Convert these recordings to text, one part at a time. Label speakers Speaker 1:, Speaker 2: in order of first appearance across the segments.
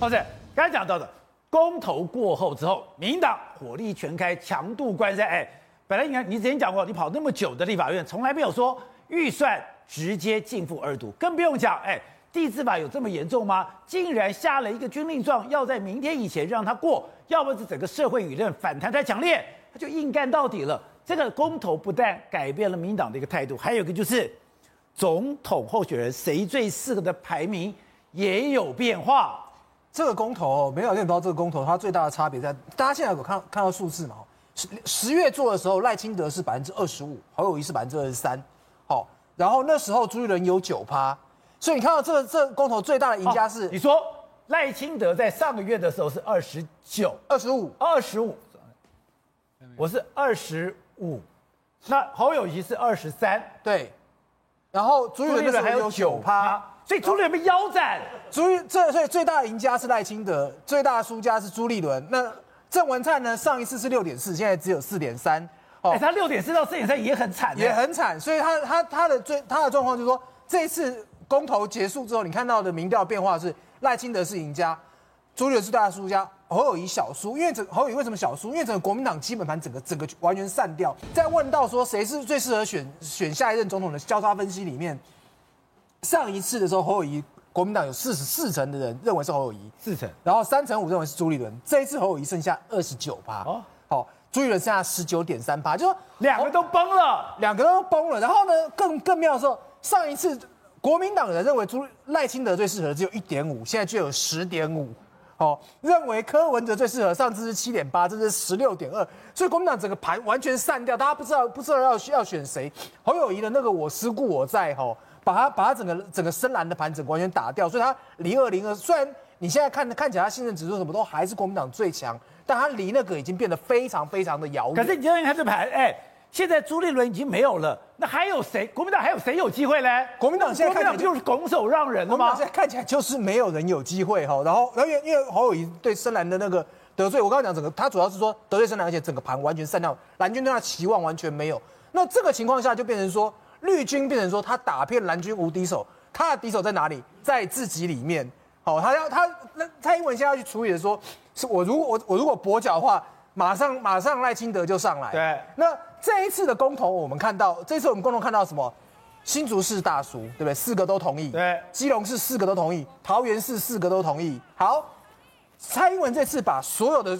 Speaker 1: 或者刚才讲到的公投过后之后，民党火力全开，强度关山。哎，本来你看你之前讲过，你跑那么久的立法院，从来没有说预算直接进付二读，更不用讲。哎，地治法有这么严重吗？竟然下了一个军令状，要在明天以前让他过，要不是整个社会舆论反弹太强烈，他就硬干到底了。这个公投不但改变了民党的一个态度，还有一个就是总统候选人谁最适合的排名也有变化。
Speaker 2: 这个公投没有练到这个公投，它最大的差别在大家现在有看看到数字吗？十十月做的时候，赖清德是百分之二十五，侯友谊是百分之二十三，好，然后那时候朱立伦有九趴，所以你看到这个这个公投最大的赢家是，
Speaker 1: 你说赖清德在上个月的时候是二十九、
Speaker 2: 二十五、
Speaker 1: 二十五，我是二十五，那侯友谊是二十三，
Speaker 2: 对，然后朱立伦还有九趴。
Speaker 1: 所以朱立伦被腰斩，
Speaker 2: 朱这所以最大的赢家是赖清德，最大的输家是朱立伦。那郑文灿呢？上一次是六点四，现在只有四点三。
Speaker 1: 哦，他六点四到四点三也很惨，
Speaker 2: 也很惨。所以他他他的最他的状况就是说，这一次公投结束之后，你看到的民调变化是赖清德是赢家，朱立伦是最大的输家，侯友宜小输。因为整侯友宜为什么小输？因为整个国民党基本盘整个整个完全散掉。在问到说谁是最适合选选下一任总统的交叉分析里面。上一次的时候，侯友谊国民党有四十四成的人认为是侯友谊，
Speaker 1: 四成，
Speaker 2: 然后三成五认为是朱立伦。这一次侯友谊剩下二十九趴，哦，好，朱立伦剩下十九点三趴，就说
Speaker 1: 两个都崩了，
Speaker 2: 两个都崩了。然后呢，更更妙的时候，上一次国民党人认为朱赖清德最适合的只有一点五，现在就有十点五，哦，认为柯文哲最适合，上次是七点八，这是十六点二，所以国民党整个盘完全散掉，大家不知道不知道要要选谁。侯友谊的那个我思故我在，哈。把他把他整个整个深蓝的盘整个完全打掉，所以他离二零二，虽然你现在看看起来他信任指数什么都还是国民党最强，但他离那个已经变得非常非常的遥远。
Speaker 1: 可是你今天看这盘，哎，现在朱立伦已经没有了，那还有谁？国民党还有谁有机会呢？
Speaker 2: 国民党现在看起来
Speaker 1: 就是拱手让人了吗？
Speaker 2: 现在看起来就是没有人有机会哈。然后，然后因为因为侯友宜对深蓝的那个得罪，我刚刚讲整个他主要是说得罪深蓝，而且整个盘完全散掉，蓝军对他期望完全没有。那这个情况下就变成说。绿军变成说他打遍蓝军无敌手，他的敌手在哪里？在自己里面。好，他要他那蔡英文现在要去处理的说，是我如果我我如果跛脚的话，马上马上赖清德就上来。
Speaker 1: 对。
Speaker 2: 那这一次的公投，我们看到这一次我们共同看到什么？新竹市大叔，对不对？四个都同意。
Speaker 1: 对。
Speaker 2: 基隆市四个都同意，桃园市四个都同意。好，蔡英文这次把所有的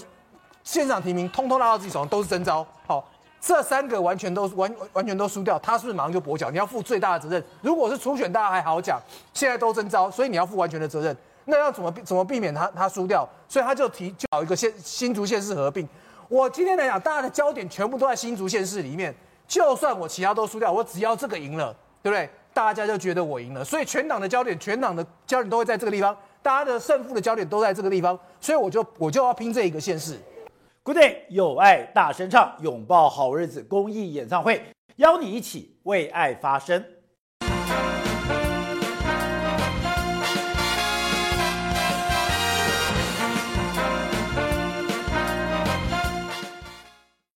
Speaker 2: 县长提名通通拉到自己手上，都是真招。好。这三个完全都完完全都输掉，他是不是马上就跛脚？你要负最大的责任。如果是初选，大家还好讲，现在都征召，所以你要负完全的责任。那要怎么怎么避免他他输掉？所以他就提就搞一个县新竹县市合并。我今天来讲，大家的焦点全部都在新竹县市里面。就算我其他都输掉，我只要这个赢了，对不对？大家就觉得我赢了。所以全党的焦点，全党的焦点都会在这个地方，大家的胜负的焦点都在这个地方。所以我就我就要拼这一个县市。
Speaker 1: Good day，有爱大声唱，拥抱好日子公益演唱会，邀你一起为爱发声。